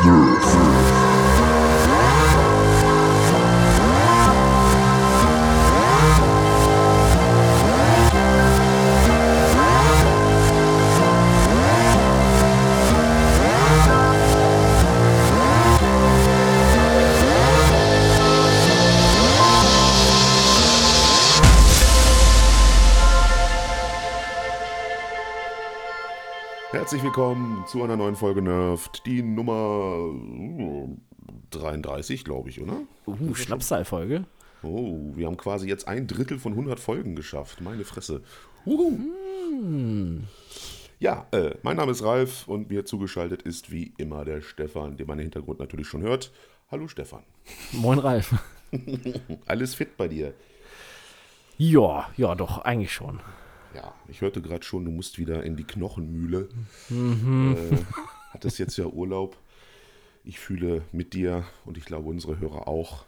Nerf. Willkommen zu einer neuen Folge Nerft, die Nummer uh, 33, glaube ich, oder? Uh, Schnapszahlfolge. Oh, wir haben quasi jetzt ein Drittel von 100 Folgen geschafft. Meine Fresse. Uhu. Ja, äh, mein Name ist Ralf und mir zugeschaltet ist wie immer der Stefan, den man im Hintergrund natürlich schon hört. Hallo Stefan. Moin Ralf. Alles fit bei dir? Ja, ja, doch, eigentlich schon. Ja, ich hörte gerade schon, du musst wieder in die Knochenmühle. Äh, hattest jetzt ja Urlaub. Ich fühle mit dir und ich glaube unsere Hörer auch.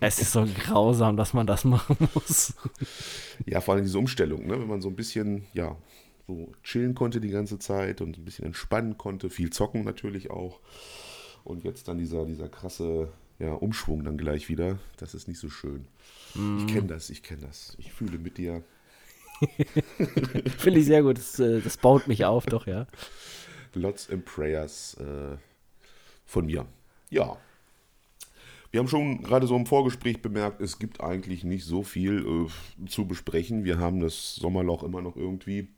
Es ist so grausam, dass man das machen muss. Ja, vor allem diese Umstellung, ne? wenn man so ein bisschen, ja, so chillen konnte die ganze Zeit und ein bisschen entspannen konnte, viel zocken natürlich auch. Und jetzt dann dieser, dieser krasse ja, Umschwung dann gleich wieder. Das ist nicht so schön. Ich kenne das, ich kenne das. Ich fühle mit dir. Finde ich sehr gut. Das, äh, das baut mich auf, doch, ja. Lots and Prayers äh, von mir. Ja. Wir haben schon gerade so im Vorgespräch bemerkt, es gibt eigentlich nicht so viel äh, zu besprechen. Wir haben das Sommerloch immer noch irgendwie.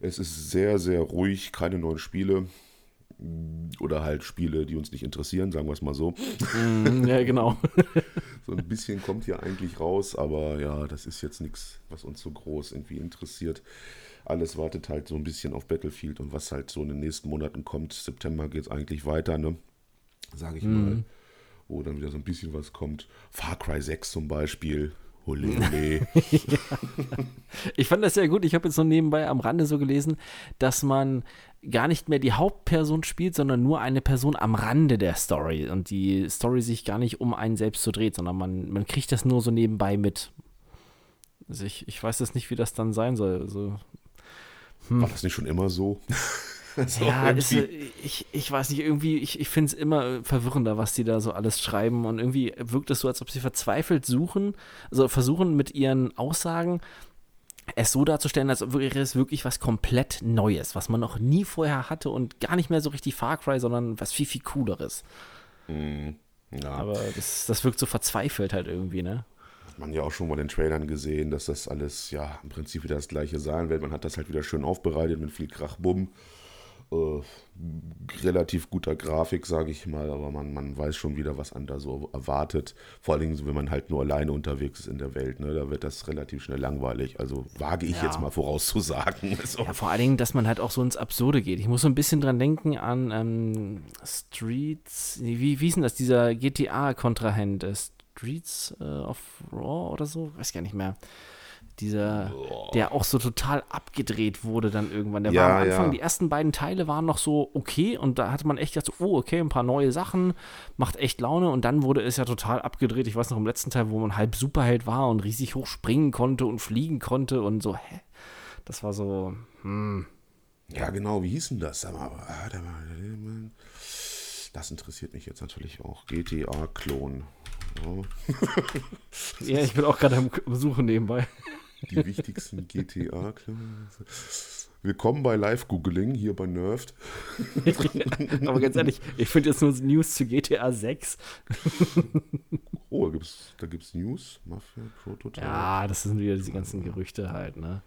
Es ist sehr, sehr ruhig, keine neuen Spiele. Oder halt Spiele, die uns nicht interessieren, sagen wir es mal so. Mm, ja, genau. So ein bisschen kommt hier eigentlich raus, aber ja, das ist jetzt nichts, was uns so groß irgendwie interessiert. Alles wartet halt so ein bisschen auf Battlefield und was halt so in den nächsten Monaten kommt. September geht es eigentlich weiter, ne? Sage ich mal. Wo dann wieder so ein bisschen was kommt. Far Cry 6 zum Beispiel. Ole, ole. Ich fand das sehr gut. Ich habe jetzt so nebenbei am Rande so gelesen, dass man gar nicht mehr die Hauptperson spielt, sondern nur eine Person am Rande der Story. Und die Story sich gar nicht um einen selbst so dreht, sondern man, man kriegt das nur so nebenbei mit. Also ich, ich weiß jetzt nicht, wie das dann sein soll. Also, War das nicht schon immer so? So ja, ist, äh, ich, ich weiß nicht, irgendwie, ich, ich finde es immer äh, verwirrender, was die da so alles schreiben. Und irgendwie wirkt es so, als ob sie verzweifelt suchen, also versuchen mit ihren Aussagen es so darzustellen, als wäre es wirklich was komplett Neues, was man noch nie vorher hatte und gar nicht mehr so richtig Far Cry, sondern was viel, viel Cooleres. ja. Aber das, das wirkt so verzweifelt halt irgendwie, ne? Hat man ja auch schon mal in den Trailern gesehen, dass das alles ja im Prinzip wieder das gleiche sein wird. Man hat das halt wieder schön aufbereitet mit viel Krachbumm. Äh, relativ guter Grafik, sage ich mal, aber man, man weiß schon wieder, was einen da so erwartet. Vor allen Dingen, wenn man halt nur alleine unterwegs ist in der Welt, ne? da wird das relativ schnell langweilig. Also wage ich Ja. jetzt mal vorauszusagen. So. Ja, vor allen Dingen, dass man halt auch so ins Absurde geht. Ich muss so ein bisschen dran denken an ähm, Streets, wie, wie ist denn das, dieser GTA-Kontrahent, äh, Streets äh, of Raw oder so? Weiß gar nicht mehr. Dieser, der auch so total abgedreht wurde dann irgendwann. Der Ja, war am Anfang, ja. die ersten beiden Teile waren noch so okay und da hatte man echt gedacht, so, oh, okay, ein paar neue Sachen, macht echt Laune und dann wurde es ja total abgedreht. Ich weiß noch im letzten Teil, wo man halb Superheld war und riesig hoch springen konnte und fliegen konnte und so, hä? Das war so, hm. Ja, genau, wie hieß denn das? Ah, Das interessiert mich jetzt natürlich auch. GTA-Klon. Ja, Ja, ich bin auch gerade am am Suchen nebenbei. die wichtigsten GTA-Klone. Willkommen bei Live-Googling hier bei Nerft. Aber ganz ehrlich, ich finde jetzt nur News zu GTA 6. Oh, da gibt's, da gibt's News. Mafia, Prototype. Ja, das sind wieder diese ganzen Gerüchte halt, ne?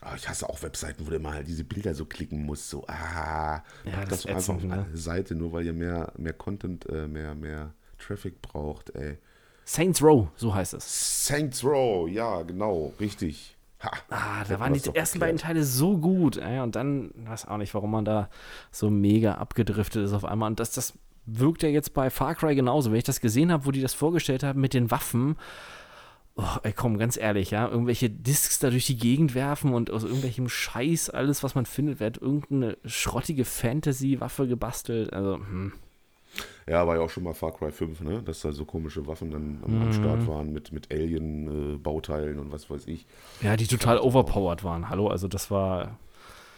Ah, ich hasse auch Webseiten, wo du immer halt diese Bilder so klicken musst. So, ah, Ja, das das, ist einfach ätzend, auf ne? eine Seite, nur weil ihr mehr, mehr Content, äh, mehr, mehr Traffic braucht, ey. Saints Row, so heißt es. Saints Row, ja, genau, richtig. Ha, Ah, da waren die ersten beiden Teile so gut, ey, und dann, weiß auch nicht, warum man da so mega abgedriftet ist auf einmal. Und das, das wirkt ja jetzt bei Far Cry genauso. Wenn ich das gesehen habe, wo die das vorgestellt haben mit den Waffen, oh, ey, komm, ganz ehrlich, ja, irgendwelche Discs da durch die Gegend werfen und aus irgendwelchem Scheiß, alles, was man findet, wird irgendeine schrottige Fantasy-Waffe gebastelt. Also, hm. Ja, war ja auch schon mal Far Cry 5, ne? Dass da so komische Waffen dann am, Mhm. am Start waren mit, mit Alien-Bauteilen und was weiß ich. Ja, die total overpowered waren. Hallo, also das war.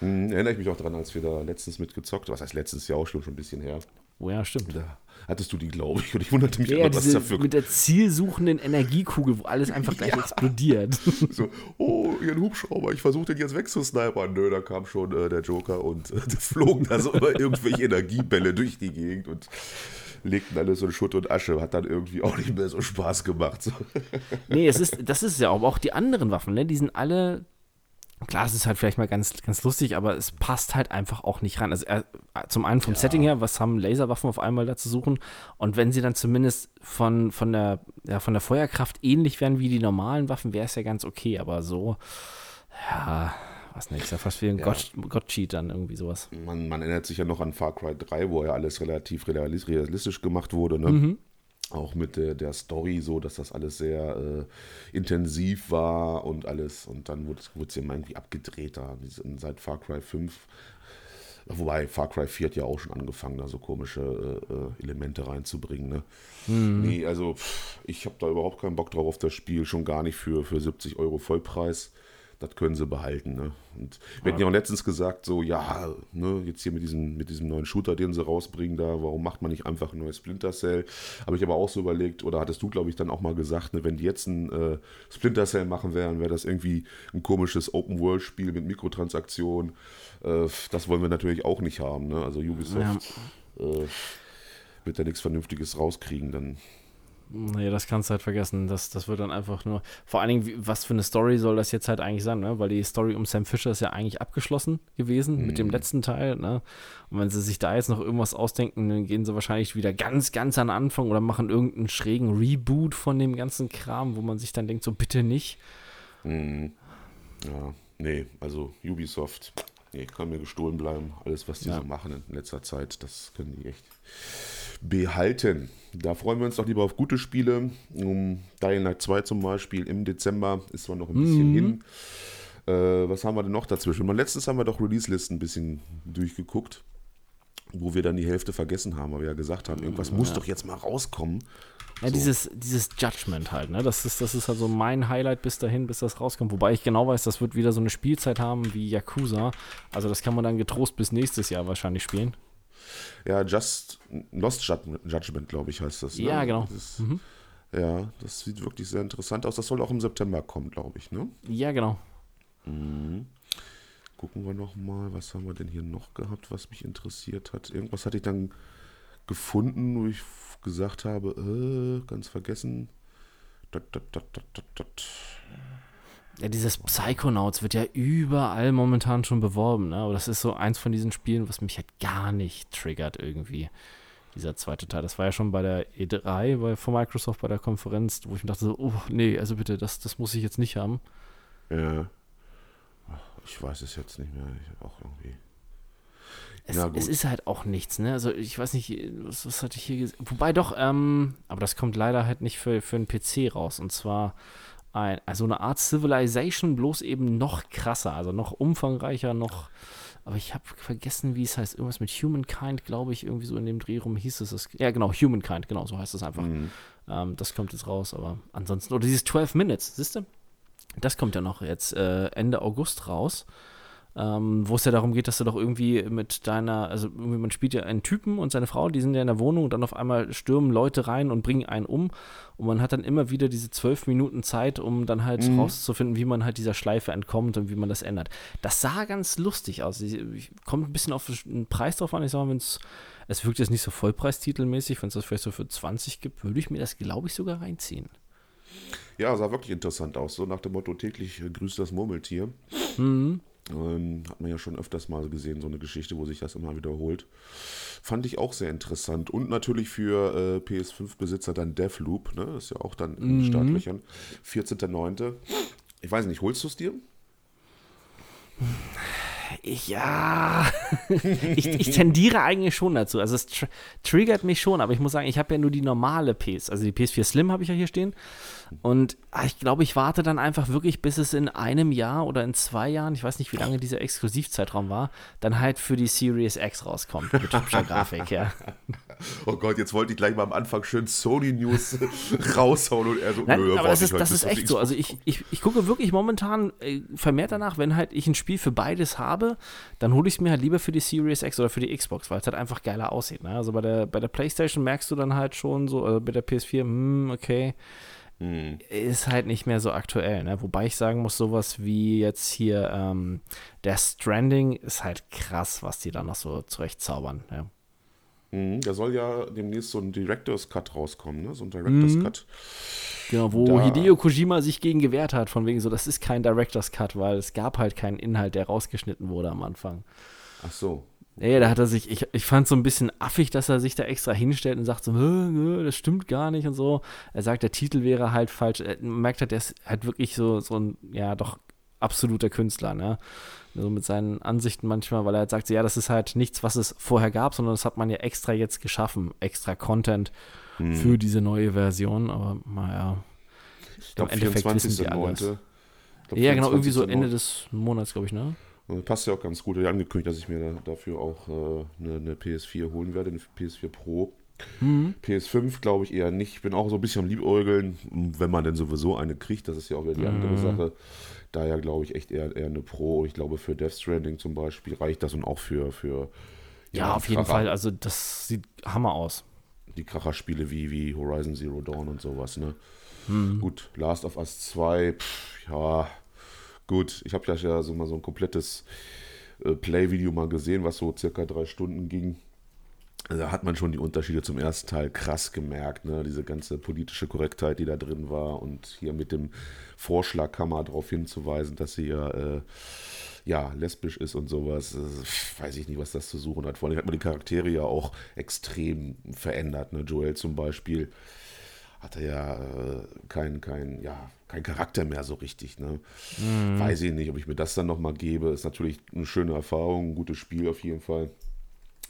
Hm, erinnere ich mich auch daran, als wir da letztens mitgezockt Was heißt letztes Jahr auch schon, schon ein bisschen her. Oh ja, stimmt. Da hattest du die, glaube ich. Und ich wunderte mich Ja, immer, was dafür mit der zielsuchenden Energiekugel, wo alles einfach gleich Ja. explodiert. So, oh, ihren Hubschrauber, ich versuche den jetzt wegzusnipern. Nö, da kam schon äh, der Joker und äh, flogen da so immer irgendwelche Energiebälle durch die Gegend und legten alles in Schutt und Asche. Hat dann irgendwie auch nicht mehr so Spaß gemacht. So. Nee, es ist, das ist ja auch, auch die anderen Waffen, ne? Die sind alle. Klar, es ist halt vielleicht mal ganz, ganz lustig, aber es passt halt einfach auch nicht rein. Also äh, zum einen vom Setting her, was haben Laserwaffen auf einmal da zu suchen? Und wenn sie dann zumindest von, von, der, ja, von der Feuerkraft ähnlich wären wie die normalen Waffen, wäre es ja ganz okay. Aber so, ja, was nicht, ist ja fast wie ein Ja. Gott, Gott-Cheat dann irgendwie sowas. Man, man erinnert sich ja noch an Far Cry 3, wo ja alles relativ realis- realistisch gemacht wurde. Ne? Mhm. Auch mit der, der Story so, dass das alles sehr äh, intensiv war und alles. Und dann wurde es ja immer irgendwie abgedrehter. Seit Far Cry 5 Wobei Far Cry 4 hat ja auch schon angefangen, da so komische äh, äh, Elemente reinzubringen. Ne? Nee, also pff, ich habe da überhaupt keinen Bock drauf auf das Spiel, schon gar nicht für, für 70 Euro Vollpreis. Das können sie behalten. Ne? Und wir hatten ja auch letztens gesagt, so, ja, ne, jetzt hier mit diesem, mit diesem neuen Shooter, den sie rausbringen da, warum macht man nicht einfach ein neues Splinter Cell? Habe ich aber auch so überlegt, oder hattest du, glaube ich, dann auch mal gesagt, ne, wenn die jetzt ein äh, Splinter Cell machen wären, wäre das irgendwie ein komisches Open-World-Spiel mit Mikrotransaktionen. Äh, das wollen wir natürlich auch nicht haben. Ne? Also Ubisoft äh, wird da nichts Vernünftiges rauskriegen, dann Nee, das kannst du halt vergessen. Das, das wird dann einfach nur. Vor allen Dingen, was für eine Story soll das jetzt halt eigentlich sein, ne? Weil die Story um Sam Fisher ist ja eigentlich abgeschlossen gewesen mit dem letzten Teil, ne? Und wenn sie sich da jetzt noch irgendwas ausdenken, dann gehen sie wahrscheinlich wieder ganz, ganz an den Anfang oder machen irgendeinen schrägen Reboot von dem ganzen Kram, wo man sich dann denkt, so bitte nicht. Mhm. Ja, nee, also Ubisoft, nee, kann mir gestohlen bleiben. Alles, was die Ja. so machen in letzter Zeit, das können die echt behalten. Da freuen wir uns doch lieber auf gute Spiele. Um Dying Light 2 zum Beispiel im Dezember ist zwar noch ein bisschen hin. Äh, was haben wir denn noch dazwischen? Mal letztens haben wir doch Release-Listen ein bisschen durchgeguckt, wo wir dann die Hälfte vergessen haben, weil wir ja gesagt haben, irgendwas muss doch jetzt mal rauskommen. Ja, So. dieses, dieses Judgment halt, ne? Das ist, das ist halt so mein Highlight bis dahin, bis das rauskommt. Wobei ich genau weiß, das wird wieder so eine Spielzeit haben wie Yakuza. Also das kann man dann getrost bis nächstes Jahr wahrscheinlich spielen. Ja, Just Lost Judgment, glaube ich, heißt das. Ne? Ja, genau. Das, Ja, das sieht wirklich sehr interessant aus. Das soll auch im September kommen, glaube ich. Ne? Ja, genau. Gucken wir noch mal, was haben wir denn hier noch gehabt, was mich interessiert hat. Irgendwas hatte ich dann gefunden, wo ich gesagt habe, äh, ganz vergessen. Dat, dat, dat. Ja, dieses Psychonauts wird ja überall momentan schon beworben, ne? Aber das ist so eins von diesen Spielen, was mich halt gar nicht triggert irgendwie. Dieser zweite Teil. Das war ja schon bei der E3 bei, von Microsoft bei der Konferenz, wo ich mir dachte so, oh nee, also bitte, das, das muss ich jetzt nicht haben. Ja. Ich weiß es jetzt nicht mehr. Ich auch irgendwie. Es, es ist halt auch nichts, ne? Also ich weiß nicht, was, was hatte ich hier gesehen? Wobei doch, ähm, aber das kommt leider halt nicht für, für einen PC raus. Und zwar ein, also eine Art Civilization, bloß eben noch krasser, also noch umfangreicher, noch. Aber ich habe vergessen, wie es heißt. Irgendwas mit Humankind, glaube ich, irgendwie so in dem Dreh rum hieß es. Das, ja, genau, Humankind, genau, so heißt es einfach. Mhm. Ähm, das kommt jetzt raus, aber ansonsten. Oder dieses 12 Minutes, siehst du? Das kommt ja noch jetzt äh, Ende August raus. Ähm, wo es ja darum geht, dass du doch irgendwie mit deiner, also irgendwie man spielt ja einen Typen und seine Frau, die sind ja in der Wohnung und dann auf einmal stürmen Leute rein und bringen einen um und man hat dann immer wieder diese zwölf Minuten Zeit, um dann halt Mhm. rauszufinden, wie man halt dieser Schleife entkommt und wie man das ändert. Das sah ganz lustig aus. Ich, ich, kommt ein bisschen auf den Preis drauf an. Ich sag mal, wenn es, es wirkt jetzt nicht so vollpreistitelmäßig, wenn es das vielleicht so für 20 gibt, würde ich mir das, glaube ich, sogar reinziehen. Ja, sah wirklich interessant aus. So nach dem Motto: täglich grüßt das Murmeltier. Mhm. Ähm, hat man ja schon öfters mal gesehen, so eine Geschichte, wo sich das immer wiederholt. Fand ich auch sehr interessant. Und natürlich für äh, PS5-Besitzer dann Deathloop, ne? Das ist ja auch dann in den Mhm. Startlöchern. 14.09. Ich weiß nicht, holst du es dir? Ich, ja, ich, ich tendiere eigentlich schon dazu. Also es tr triggert mich schon, aber ich muss sagen, ich habe ja nur die normale PS, also die PS4 Slim habe ich ja hier stehen. Und ah, ich glaube, ich warte dann einfach wirklich, bis es in einem Jahr oder in zwei Jahren, ich weiß nicht, wie lange dieser Exklusivzeitraum war, dann halt für die Series X rauskommt mit hübscher Grafik, ja. oh Gott, jetzt wollte ich gleich mal am Anfang schön Sony News raushauen und er so, Nein, nö, aber warte das ist, das ist echt so. Also ich, ich, ich gucke wirklich momentan äh, vermehrt danach, wenn halt ich ein Spiel für beides habe, dann hole ich es mir halt lieber für die Series X oder für die Xbox, weil es halt einfach geiler aussieht. Ne? Also bei der, bei der Playstation merkst du dann halt schon so, äh, bei der PS4, hm, okay, Hm. ist halt nicht mehr so aktuell. Ne? Wobei ich sagen muss, sowas wie jetzt hier ähm, der Stranding ist halt krass, was die da noch so zurechtzaubern. Ja. Mhm, Da soll ja demnächst so ein Director's Cut rauskommen, ne? So ein Director's Mhm. Cut. Genau, wo Da- Hideo Kojima sich gegen gewehrt hat, von wegen so, das ist kein Director's Cut, weil es gab halt keinen Inhalt, der rausgeschnitten wurde am Anfang. Ach so. Nee, da hat er sich, ich, ich fand so ein bisschen affig, dass er sich da extra hinstellt und sagt so, "Hä, hä, das stimmt gar nicht und so. Er sagt, der Titel wäre halt falsch. Er- Man merkt halt, der ist halt wirklich so, so ein, ja, doch absoluter Künstler, ne? So mit seinen Ansichten manchmal, weil er halt sagt, ja, das ist halt nichts, was es vorher gab, sondern das hat man ja extra jetzt geschaffen, extra Content Hm. für diese neue Version, aber naja. Ich glaube, im Endeffekt wissen die 24.9. Ich glaub, Ja, genau, irgendwie so 24.9. Ende des Monats, glaube ich, ne? Passt ja auch ganz gut. Ich habe angekündigt, dass ich mir da, dafür auch äh, eine, eine PS4 holen werde, eine PS4 Pro. Mhm. PS5 glaube ich eher nicht. Ich bin auch so ein bisschen am Liebäugeln, wenn man denn sowieso eine kriegt. Das ist ja auch wieder die andere Mhm. Sache. Daher glaube ich echt eher, eher eine Pro. Ich glaube, für Death Stranding zum Beispiel reicht das und auch für, für Ja, auf jeden Kracher- Fall. Also, das sieht Hammer aus. die Kracherspiele wie, wie Horizon Zero Dawn und sowas. Ne? Mhm. Gut, Last of Us 2, pff, ja, gut. Ich habe ja ja so mal so ein komplettes äh, Play-Video mal gesehen, was so circa drei Stunden ging. Da hat man schon die Unterschiede zum ersten Teil krass gemerkt, ne? diese ganze politische Korrektheit, die da drin war und hier mit dem Vorschlag kam man darauf hinzuweisen, dass sie ja, äh, ja lesbisch ist und sowas. Äh, weiß ich nicht, was das zu suchen hat. Vor allem hat man die Charaktere ja auch extrem verändert. Ne? Joel zum Beispiel hatte ja äh, kein, kein, ja, kein Charakter mehr so richtig. Ne? Weiß ich nicht, ob ich mir das dann nochmal gebe. Ist natürlich eine schöne Erfahrung, ein gutes Spiel auf jeden Fall.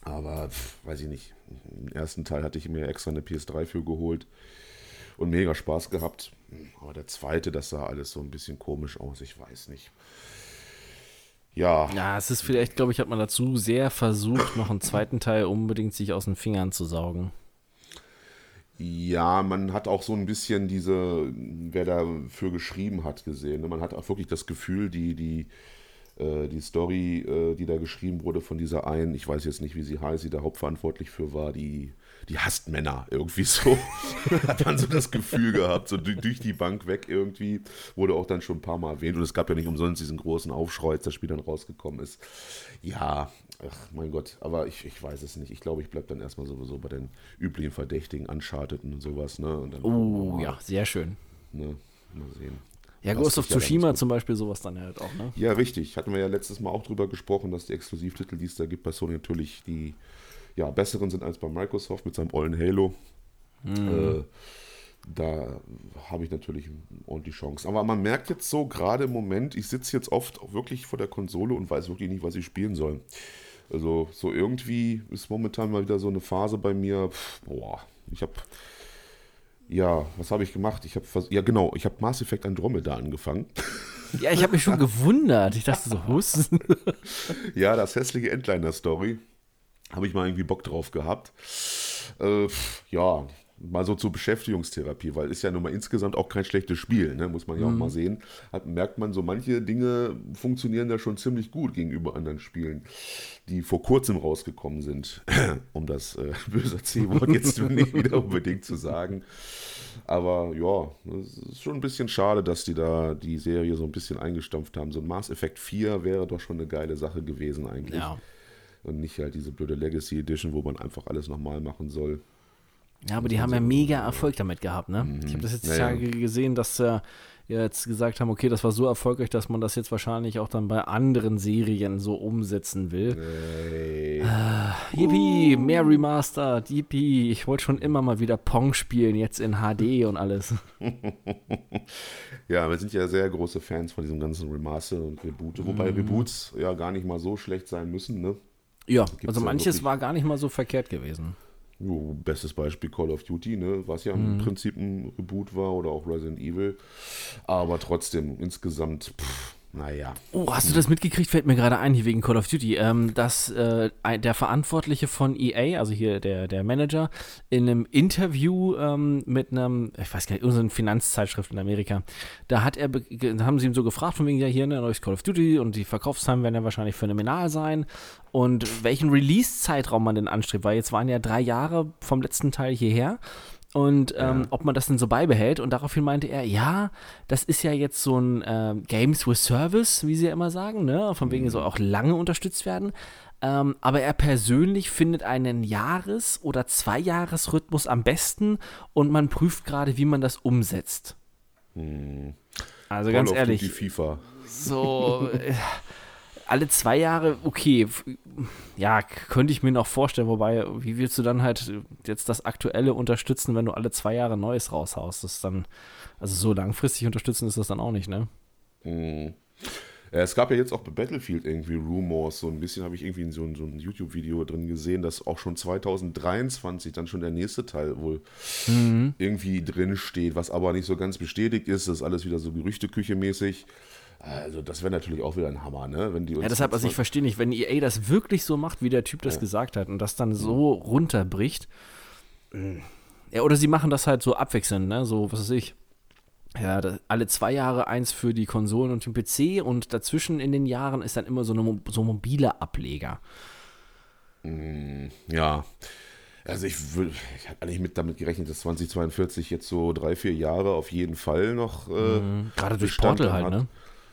Aber pf, weiß ich nicht. Im ersten Teil hatte ich mir extra eine PS3 für geholt und mega Spaß gehabt. Aber der zweite, das sah alles so ein bisschen komisch aus. Ich weiß nicht. Ja, Ja, es ist vielleicht, glaube ich, hat man dazu sehr versucht, noch einen zweiten Teil unbedingt sich aus den Fingern zu saugen. Ja, man hat auch so ein bisschen diese, wer dafür geschrieben hat, gesehen. Man hat auch wirklich das Gefühl, die, die, äh, die Story, äh, die da geschrieben wurde von dieser einen, ich weiß jetzt nicht, wie sie heißt, die da hauptverantwortlich für war, die, die hasst Männer irgendwie so. hat man so das Gefühl gehabt, so durch, die Bank weg irgendwie. Wurde auch dann schon ein paar Mal erwähnt und es gab ja nicht umsonst diesen großen Aufschrei, als das Spiel dann rausgekommen ist. Ja, ach mein Gott, aber ich, ich weiß es nicht. Ich glaube, ich bleibe dann erstmal sowieso bei den üblichen Verdächtigen, Uncharted und sowas, ne? Und dann Oh, ja, sehr schön. Ne? Mal sehen. Ja, Ghost of Tsushima zum Beispiel, sowas dann halt auch, ne? Ja, richtig. Hatten wir ja letztes Mal auch drüber gesprochen, dass die Exklusivtitel, die es da gibt bei Sony, natürlich die ja, besseren sind als bei Microsoft mit seinem ollen Halo. Äh, da habe ich natürlich ordentlich Chance. Aber man merkt jetzt so, gerade im Moment, ich sitze jetzt oft auch wirklich vor der Konsole und weiß wirklich nicht, was ich spielen soll. Also so irgendwie ist momentan mal wieder so eine Phase bei mir, pff, boah, ich habe ja, was habe ich gemacht? Ich habe ja genau, ich habe Mass Effect Andromeda angefangen. Ja, ich habe mich schon gewundert. Ich dachte so, Hus? Ja, das hässliche Endliner-Story. Habe ich mal irgendwie Bock drauf gehabt. Äh, ja, mal so zur Beschäftigungstherapie, weil ist ja nun mal insgesamt auch kein schlechtes Spiel, ne? muss man ja auch mal sehen. Hat, merkt man, so manche Dinge funktionieren da schon ziemlich gut gegenüber anderen Spielen, die vor kurzem rausgekommen sind, um das äh, böse C-Wort jetzt nicht wieder unbedingt zu sagen. Aber ja, es ist schon ein bisschen schade, dass die da die Serie so ein bisschen eingestampft haben. So ein Mass Effect 4 wäre doch schon eine geile Sache gewesen eigentlich. Ja. Und nicht halt diese blöde Legacy Edition, wo man einfach alles nochmal machen soll. Ja, aber die haben ja mega Erfolg damit gehabt, ne? Ich habe das jetzt die Ja, ja. Tage gesehen, dass äh, jetzt gesagt haben, okay, das war so erfolgreich, dass man das jetzt wahrscheinlich auch dann bei anderen Serien so umsetzen will. Hey. Yippie, mehr Remastered, yippie. Ich wollte schon immer mal wieder Pong spielen, jetzt in HD und alles. Ja, wir sind ja sehr große Fans von diesem ganzen Remaster und Reboot. Wobei Reboots ja gar nicht mal so schlecht sein müssen, ne? Ja, Gibt's also ja manches wirklich- war gar nicht mal so verkehrt gewesen. Jo, bestes Beispiel Call of Duty, ne? was ja im Prinzip ein Reboot war oder auch Resident Evil. Aber trotzdem, insgesamt, pff, naja. Oh, hast du das mitgekriegt? Fällt mir gerade ein, hier wegen Call of Duty, ähm, dass äh, der Verantwortliche von EA, also hier der, der Manager, in einem Interview ähm, mit einem, ich weiß gar nicht, irgendeiner Finanzzeitschrift in Amerika, da hat er, haben sie ihm so gefragt, von wegen, ja, hier, ne, neues Call of Duty und die Verkaufszahlen werden ja wahrscheinlich phänomenal sein und welchen Release-Zeitraum man denn anstrebt, weil jetzt waren ja drei Jahre vom letzten Teil hierher und ähm, ja. ob man das denn so beibehält. Und daraufhin meinte er, ja, das ist ja jetzt so ein äh, Games with Service, wie sie ja immer sagen, ne? Von wegen mhm. soll auch lange unterstützt werden. Ähm, aber er persönlich findet einen Jahres- oder Zweijahresrhythmus am besten und man prüft gerade, wie man das umsetzt. Mhm. Also Call ganz ehrlich. Die FIFA. So. Alle zwei Jahre, okay, ja, könnte ich mir noch vorstellen, wobei, wie willst du dann halt jetzt das Aktuelle unterstützen, wenn du alle zwei Jahre Neues raushaust? Das ist dann, also so langfristig unterstützen ist das dann auch nicht, ne? Mhm. Es gab ja jetzt auch bei Battlefield irgendwie Rumors, so ein bisschen habe ich irgendwie in so, so ein YouTube-Video drin gesehen, dass auch schon 2023 dann schon der nächste Teil wohl mhm. irgendwie drin steht, was aber nicht so ganz bestätigt ist. Das ist alles wieder so Gerüchteküche mäßig. Also das wäre natürlich auch wieder ein Hammer, ne? Wenn die ja, deshalb, also ich verstehe nicht, wenn EA das wirklich so macht, wie der Typ das ja. gesagt hat und das dann so runterbricht. Ja, oder sie machen das halt so abwechselnd, ne? So, was weiß ich. Ja, da, alle zwei Jahre eins für die Konsolen und den PC und dazwischen in den Jahren ist dann immer so eine so mobile Ableger. Mm, ja. Also ich würde, ich habe eigentlich mit damit gerechnet, dass 2042 jetzt so drei, vier Jahre auf jeden Fall noch. Äh, mhm. Gerade durch Portal halt, ne?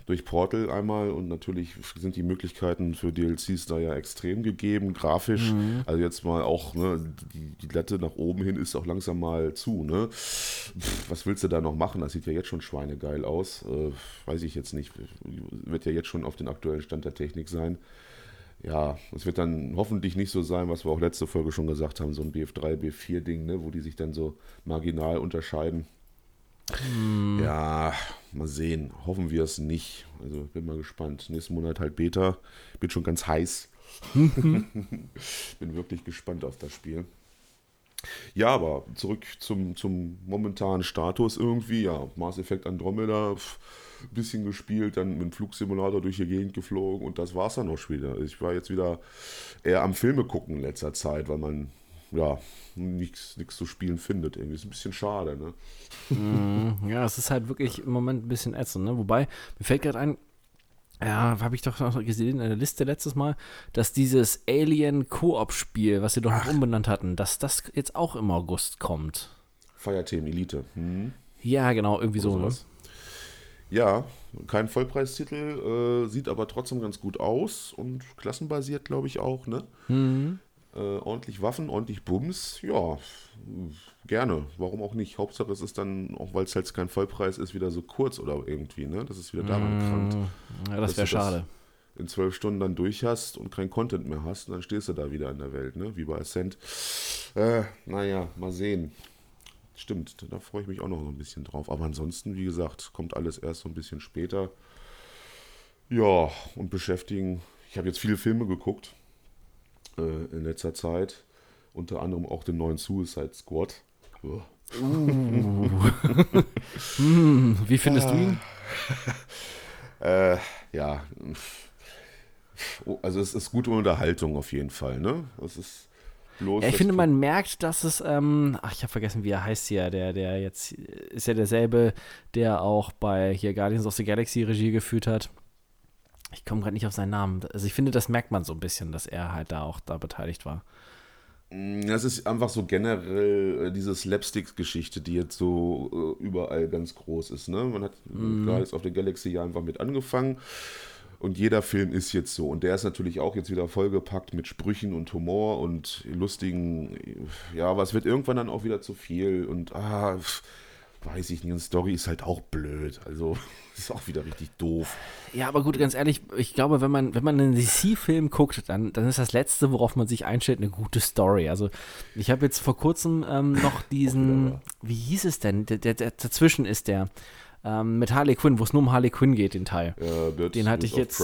Durch Portal einmal und natürlich sind die Möglichkeiten für DLCs da ja extrem gegeben, grafisch. Mhm. Also jetzt mal auch, ne, die, die Latte nach oben hin ist auch langsam mal zu, ne? Pff, was willst du da noch machen? Das sieht ja jetzt schon schweinegeil aus. Äh, weiß ich jetzt nicht. Wird ja jetzt schon auf den aktuellen Stand der Technik sein. Ja, es wird dann hoffentlich nicht so sein, was wir auch letzte Folge schon gesagt haben, so ein BF3, BF4-Ding, ne, wo die sich dann so marginal unterscheiden. Hm. Ja, mal sehen. Hoffen wir es nicht. Also bin mal gespannt. Nächsten Monat halt Beta. Bin schon ganz heiß. bin wirklich gespannt auf das Spiel. Ja, aber zurück zum, zum momentanen Status irgendwie. Ja, Mass Effect Andromeda, ein bisschen gespielt, dann mit dem Flugsimulator durch die Gegend geflogen und das war es dann auch schon wieder. Ich war jetzt wieder eher am Filme gucken in letzter Zeit, weil man ja, nichts zu spielen findet. Irgendwie ist ein bisschen schade, ne? Mm, ja, es ist halt wirklich im Moment ein bisschen ätzend, ne? Wobei, mir fällt gerade ein, ja, habe ich doch noch gesehen in der Liste letztes Mal, dass dieses Alien Koop-Spiel, was sie doch noch umbenannt hatten, dass das jetzt auch im August kommt. Fireteam Elite. Hm. Ja, genau, irgendwie so. Ne? Ja, kein Vollpreistitel, äh, sieht aber trotzdem ganz gut aus und klassenbasiert, glaube ich, auch, ne? Mhm. Äh, ordentlich Waffen, ordentlich Bums, ja, gerne. Warum auch nicht? Hauptsache es ist dann, auch weil es halt kein Vollpreis ist, wieder so kurz oder irgendwie, ne? Das ist wieder daran mmh, krankt. Ja, das wäre schade. Das in zwölf Stunden dann durch hast und kein Content mehr hast, und dann stehst du da wieder in der Welt, ne? Wie bei Ascent. Äh, naja, mal sehen. Stimmt, da freue ich mich auch noch so ein bisschen drauf. Aber ansonsten, wie gesagt, kommt alles erst so ein bisschen später. Ja, und beschäftigen. Ich habe jetzt viele Filme geguckt äh, in letzter Zeit. Unter anderem auch den neuen Suicide Squad. Uh. hm, wie findest du ihn? äh, ja. Also es ist gute Unterhaltung auf jeden Fall, ne? Es ist bloß. Ja, ich finde, man merkt, dass es, ähm, ach, ich habe vergessen, wie er heißt hier, der, der jetzt ist ja derselbe, der auch bei hier Guardians of the Galaxy Regie geführt hat. Ich komme gerade nicht auf seinen Namen. Also ich finde, das merkt man so ein bisschen, dass er halt da auch da beteiligt war. Mm, das ist einfach so generell äh, diese Slapstick-Geschichte, die jetzt so äh, überall ganz groß ist. Ne? Man hat mm. gerade auf der Galaxy ja einfach mit angefangen und jeder Film ist jetzt so. Und der ist natürlich auch jetzt wieder vollgepackt mit Sprüchen und Humor und lustigen, ja, aber es wird irgendwann dann auch wieder zu viel und ah, weiß ich nicht, und Story ist halt auch blöd. Also ist auch wieder richtig doof. Ja, aber gut, ganz ehrlich, ich glaube, wenn man, wenn man einen DC-Film guckt, dann, dann ist das Letzte, worauf man sich einstellt, eine gute Story. Also ich habe jetzt vor kurzem ähm, noch diesen, wie hieß es denn? Der, der, der, dazwischen ist der. Ähm, mit Harley Quinn, wo es nur um Harley Quinn geht, den Teil. Ja, den hatte ich jetzt.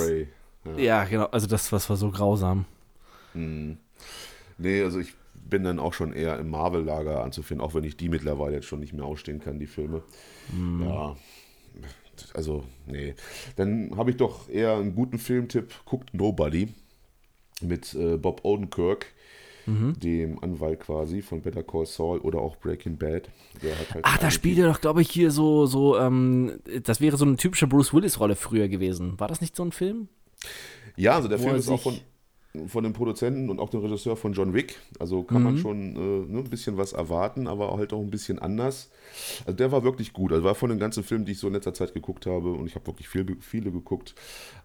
Ja. ja. genau. Also das was war so grausam. Hm. Nee, also ich bin dann auch schon eher im Marvel-Lager anzufinden, auch wenn ich die mittlerweile jetzt schon nicht mehr ausstehen kann, die Filme. Mm. Ja, also, nee. Dann habe ich doch eher einen guten Filmtipp. Guckt Nobody mit äh, Bob Odenkirk, mhm. dem Anwalt quasi von Better Call Saul oder auch Breaking Bad. Halt Ach, da spielt er doch, glaube ich, hier so, so ähm, das wäre so eine typische Bruce Willis-Rolle früher gewesen. War das nicht so ein Film? Ja, also der Film ist auch von von dem Produzenten und auch dem Regisseur von John Wick. Also kann mhm. man schon äh, ne, ein bisschen was erwarten, aber halt auch ein bisschen anders. Also der war wirklich gut. Also war von den ganzen Filmen, die ich so in letzter Zeit geguckt habe, und ich habe wirklich viel, viele geguckt,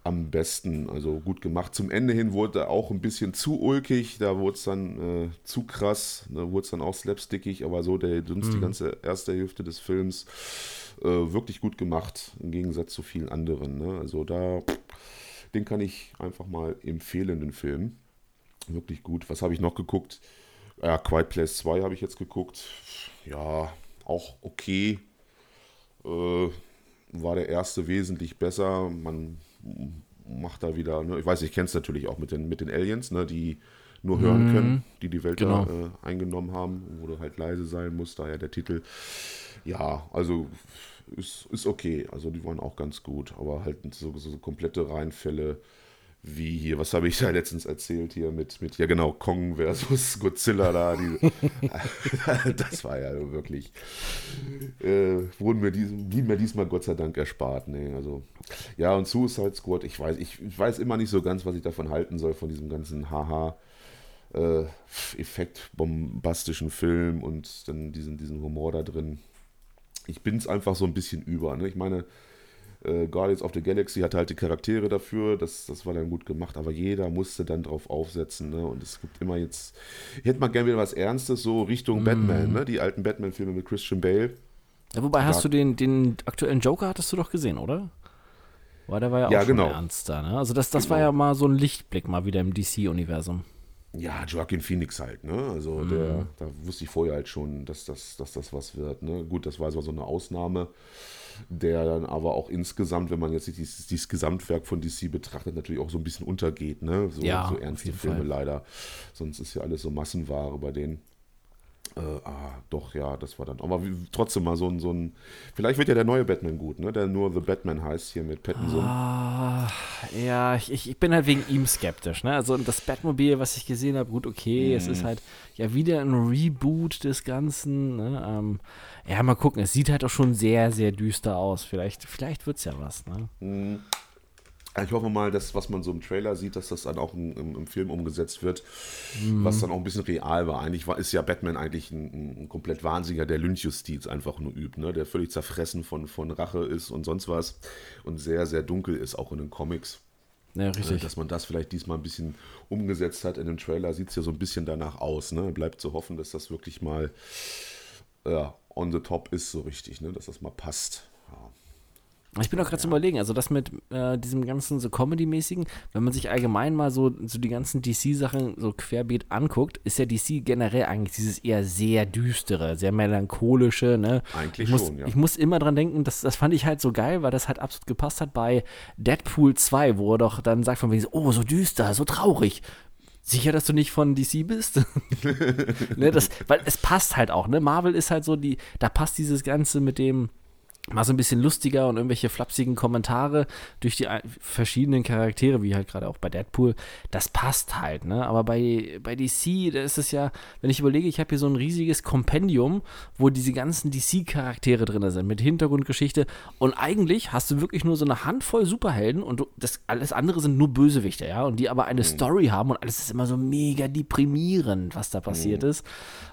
am besten. Also gut gemacht. Zum Ende hin wurde er auch ein bisschen zu ulkig, da wurde es dann äh, zu krass, da wurde es dann auch slapstickig, aber so der, sonst mhm. die ganze erste Hälfte des Films äh, wirklich gut gemacht, im Gegensatz zu vielen anderen. Ne? Also da. Pff, den kann ich einfach mal empfehlen, den Film. Wirklich gut. Was habe ich noch geguckt? Ja, Quiet Place 2 habe ich jetzt geguckt. Ja, auch okay. Äh, war der erste wesentlich besser. Man macht da wieder, ne? ich weiß, ich kenne es natürlich auch mit den, mit den Aliens, ne? die nur hören mhm. können, die die Welt genau. da, äh, eingenommen haben, wo du halt leise sein musst, daher der Titel. Ja, also ist, ist okay. Also die waren auch ganz gut, aber halt so, so komplette Reinfälle wie hier, was habe ich da letztens erzählt hier mit, mit ja genau, Kong versus Godzilla da. Die, das war ja wirklich, äh, wurden mir dies, blieb mir diesmal Gott sei Dank erspart. Nee, also, ja, und Suicide Squad, ich weiß, ich, ich weiß immer nicht so ganz, was ich davon halten soll, von diesem ganzen Haha. Äh, Effekt, bombastischen Film und dann diesen, diesen Humor da drin ich bin es einfach so ein bisschen über. Ne? Ich meine, äh, Guardians of the Galaxy hatte halt die Charaktere dafür, das, das war dann gut gemacht, aber jeder musste dann drauf aufsetzen. Ne? Und es gibt immer jetzt, ich hätte mal gerne wieder was Ernstes, so Richtung mm. Batman, ne? die alten Batman-Filme mit Christian Bale. Ja, wobei hast du den, den aktuellen Joker, hattest du doch gesehen, oder? Weil der war ja auch ja, schon genau. ernster. Ne? Also das, das genau. war ja mal so ein Lichtblick mal wieder im DC-Universum. Ja, Joaquin Phoenix halt, ne? Also mhm. der, da wusste ich vorher halt schon, dass das, dass das was wird. Ne? Gut, das war so eine Ausnahme, der dann aber auch insgesamt, wenn man jetzt dieses, dieses Gesamtwerk von DC betrachtet, natürlich auch so ein bisschen untergeht, ne? So, ja, so ernste Filme Fall. leider. Sonst ist ja alles so Massenware bei denen. Äh, ah, doch, ja, das war dann. Aber trotzdem mal so ein, so ein. Vielleicht wird ja der neue Batman gut, ne? Der nur The Batman heißt hier mit Pattinson. Ah, ja, ich, ich bin halt wegen ihm skeptisch, ne? Also das Batmobil, was ich gesehen habe, gut, okay, mm. es ist mhm. halt ja wieder ein Reboot des Ganzen. Ne? Ähm, ja, mal gucken, es sieht halt auch schon sehr, sehr düster aus. Vielleicht, vielleicht wird es ja was, ne? Mm. Ich hoffe mal, dass was man so im Trailer sieht, dass das dann auch im, im Film umgesetzt wird, mhm. was dann auch ein bisschen real war. Eigentlich war, ist ja Batman eigentlich ein, ein komplett Wahnsinniger, der Lynchjustiz einfach nur übt, ne? der völlig zerfressen von, von Rache ist und sonst was und sehr, sehr dunkel ist, auch in den Comics. Ja, richtig. Dass man das vielleicht diesmal ein bisschen umgesetzt hat. In dem Trailer sieht es ja so ein bisschen danach aus. Ne? Bleibt zu hoffen, dass das wirklich mal ja, on the top ist, so richtig, ne? dass das mal passt. Ja. Ich bin auch gerade ja. zu überlegen, also das mit äh, diesem ganzen so Comedy-mäßigen, wenn man sich allgemein mal so, so die ganzen DC-Sachen so querbeet anguckt, ist ja DC generell eigentlich dieses eher sehr düstere, sehr melancholische, ne? Eigentlich ich muss, schon, ja. Ich muss immer dran denken, das, das fand ich halt so geil, weil das halt absolut gepasst hat bei Deadpool 2, wo er doch dann sagt von wegen, oh, so düster, so traurig. Sicher, dass du nicht von DC bist? ne, das, weil es passt halt auch, ne? Marvel ist halt so die, da passt dieses Ganze mit dem, mal so ein bisschen lustiger und irgendwelche flapsigen Kommentare durch die verschiedenen Charaktere, wie halt gerade auch bei Deadpool, das passt halt, ne? Aber bei, bei DC, da ist es ja, wenn ich überlege, ich habe hier so ein riesiges Kompendium, wo diese ganzen DC-Charaktere drin sind, mit Hintergrundgeschichte und eigentlich hast du wirklich nur so eine Handvoll Superhelden und du, das alles andere sind nur Bösewichte, ja? Und die aber eine mhm. Story haben und alles ist immer so mega deprimierend, was da passiert mhm. ist.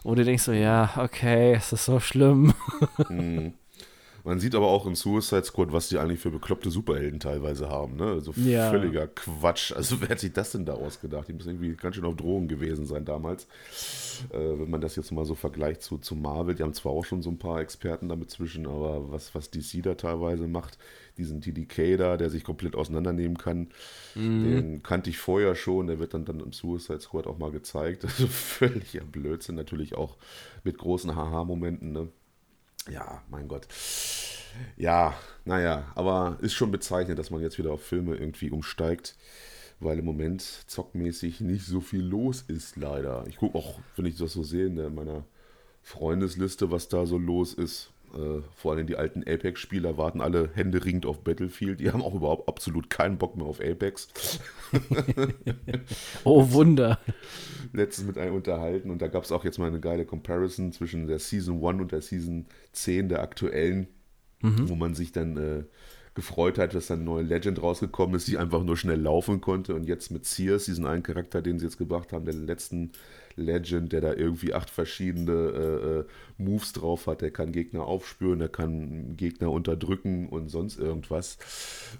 Und du denkst so, ja, okay, es ist so schlimm. Mhm. Man sieht aber auch in Suicide Squad, was die eigentlich für bekloppte Superhelden teilweise haben. Ne? Also ja. völliger Quatsch. Also wer hat sich das denn da ausgedacht? Die müssen irgendwie ganz schön auf Drogen gewesen sein damals. Äh, wenn man das jetzt mal so vergleicht zu, zu Marvel. Die haben zwar auch schon so ein paar Experten damit zwischen, aber was, was DC da teilweise macht, diesen TDK da, der sich komplett auseinandernehmen kann, mhm. den kannte ich vorher schon. Der wird dann, dann im Suicide Squad auch mal gezeigt. Also völliger Blödsinn. Natürlich auch mit großen Haha-Momenten. Ne? Ja, mein Gott. Ja, naja, aber ist schon bezeichnend, dass man jetzt wieder auf Filme irgendwie umsteigt, weil im Moment zockmäßig nicht so viel los ist, leider. Ich gucke auch, wenn ich das so sehe, in meiner Freundesliste, was da so los ist. Äh, vor allem die alten Apex-Spieler warten alle händeringend auf Battlefield. Die haben auch überhaupt absolut keinen Bock mehr auf Apex. oh Wunder. Letztens mit einem unterhalten und da gab es auch jetzt mal eine geile Comparison zwischen der Season 1 und der Season 10 der aktuellen, mhm. wo man sich dann äh, gefreut hat, dass dann ein neuer Legend rausgekommen ist, die einfach nur schnell laufen konnte. Und jetzt mit Sears, diesen einen Charakter, den sie jetzt gebracht haben, den letzten Legend, der da irgendwie acht verschiedene äh, äh, Moves drauf hat. Der kann Gegner aufspüren, der kann Gegner unterdrücken und sonst irgendwas.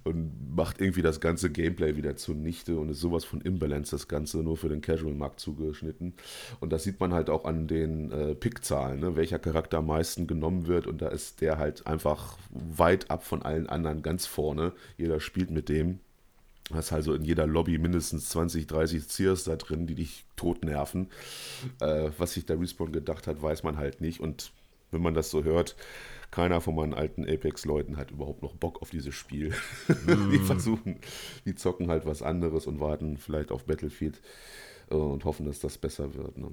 Und macht irgendwie das ganze Gameplay wieder zunichte und ist sowas von Imbalance, das Ganze nur für den Casual-Markt zugeschnitten. Und das sieht man halt auch an den äh, Pick-Zahlen, ne? welcher Charakter am meisten genommen wird. Und da ist der halt einfach weit ab von allen anderen ganz vorne. Jeder spielt mit dem. Du hast also in jeder Lobby mindestens 20, 30 Ziers da drin, die dich tot nerven. Äh, was sich der Respawn gedacht hat, weiß man halt nicht. Und wenn man das so hört, keiner von meinen alten Apex-Leuten hat überhaupt noch Bock auf dieses Spiel. Mm. die versuchen, die zocken halt was anderes und warten vielleicht auf Battlefield äh, und hoffen, dass das besser wird. Ne?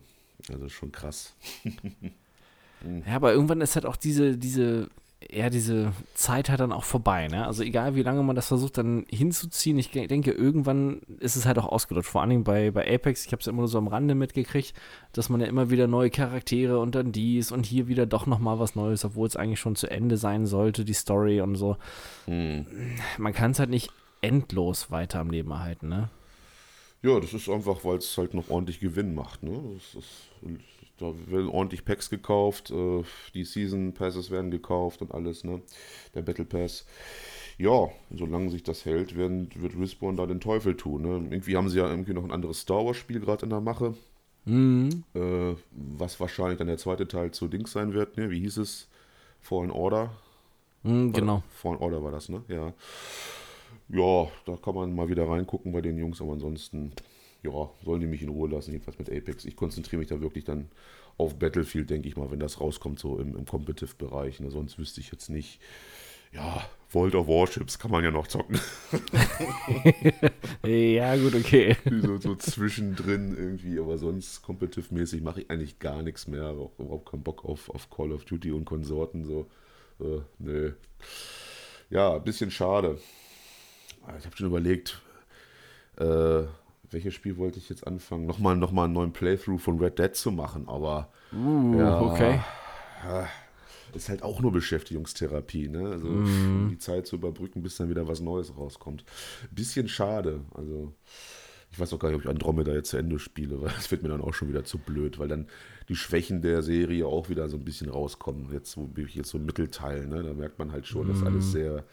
Also schon krass. ja, aber irgendwann ist halt auch diese, diese ja, diese Zeit hat dann auch vorbei. Ne? Also egal, wie lange man das versucht dann hinzuziehen, ich denke, irgendwann ist es halt auch ausgelutscht. Vor allem bei, bei Apex, ich habe es ja immer nur so am Rande mitgekriegt, dass man ja immer wieder neue Charaktere und dann dies und hier wieder doch nochmal was Neues, obwohl es eigentlich schon zu Ende sein sollte, die Story und so. Hm. Man kann es halt nicht endlos weiter am Leben erhalten, ne? Ja, das ist einfach, weil es halt noch ordentlich Gewinn macht. Ne? Das ist, da werden ordentlich Packs gekauft, äh, die Season Passes werden gekauft und alles, ne? Der Battle Pass. Ja, solange sich das hält, werden, wird Respawn da den Teufel tun. Ne? Irgendwie haben sie ja irgendwie noch ein anderes Star Wars Spiel gerade in der Mache. Mhm. Äh, was wahrscheinlich dann der zweite Teil zu Dings sein wird, ne? Wie hieß es? Fallen Order? Mhm, genau. Fallen Order war das, ne? Ja. Ja, da kann man mal wieder reingucken bei den Jungs, aber ansonsten ja, sollen die mich in Ruhe lassen, jedenfalls mit Apex. Ich konzentriere mich da wirklich dann auf Battlefield, denke ich mal, wenn das rauskommt, so im, im Competitive-Bereich. Ne? Sonst wüsste ich jetzt nicht. Ja, World of Warships kann man ja noch zocken. ja, gut, okay. So, so zwischendrin irgendwie, aber sonst competitive-mäßig mache ich eigentlich gar nichts mehr. Habe auch überhaupt keinen Bock auf, auf Call of Duty und Konsorten. So, äh, nö. Ja, ein bisschen schade. Ich habe schon überlegt, äh, welches Spiel wollte ich jetzt anfangen? Nochmal noch mal einen neuen Playthrough von Red Dead zu machen, aber uh, ja, okay. ist halt auch nur Beschäftigungstherapie, ne? Also mm. die Zeit zu überbrücken, bis dann wieder was Neues rauskommt. Bisschen schade. Also ich weiß auch gar nicht, ob ich Andromeda jetzt zu Ende spiele, weil das wird mir dann auch schon wieder zu blöd, weil dann die Schwächen der Serie auch wieder so ein bisschen rauskommen. Jetzt, wo ich jetzt so Mittelteil, ne? Da merkt man halt schon, dass alles mhm. sehr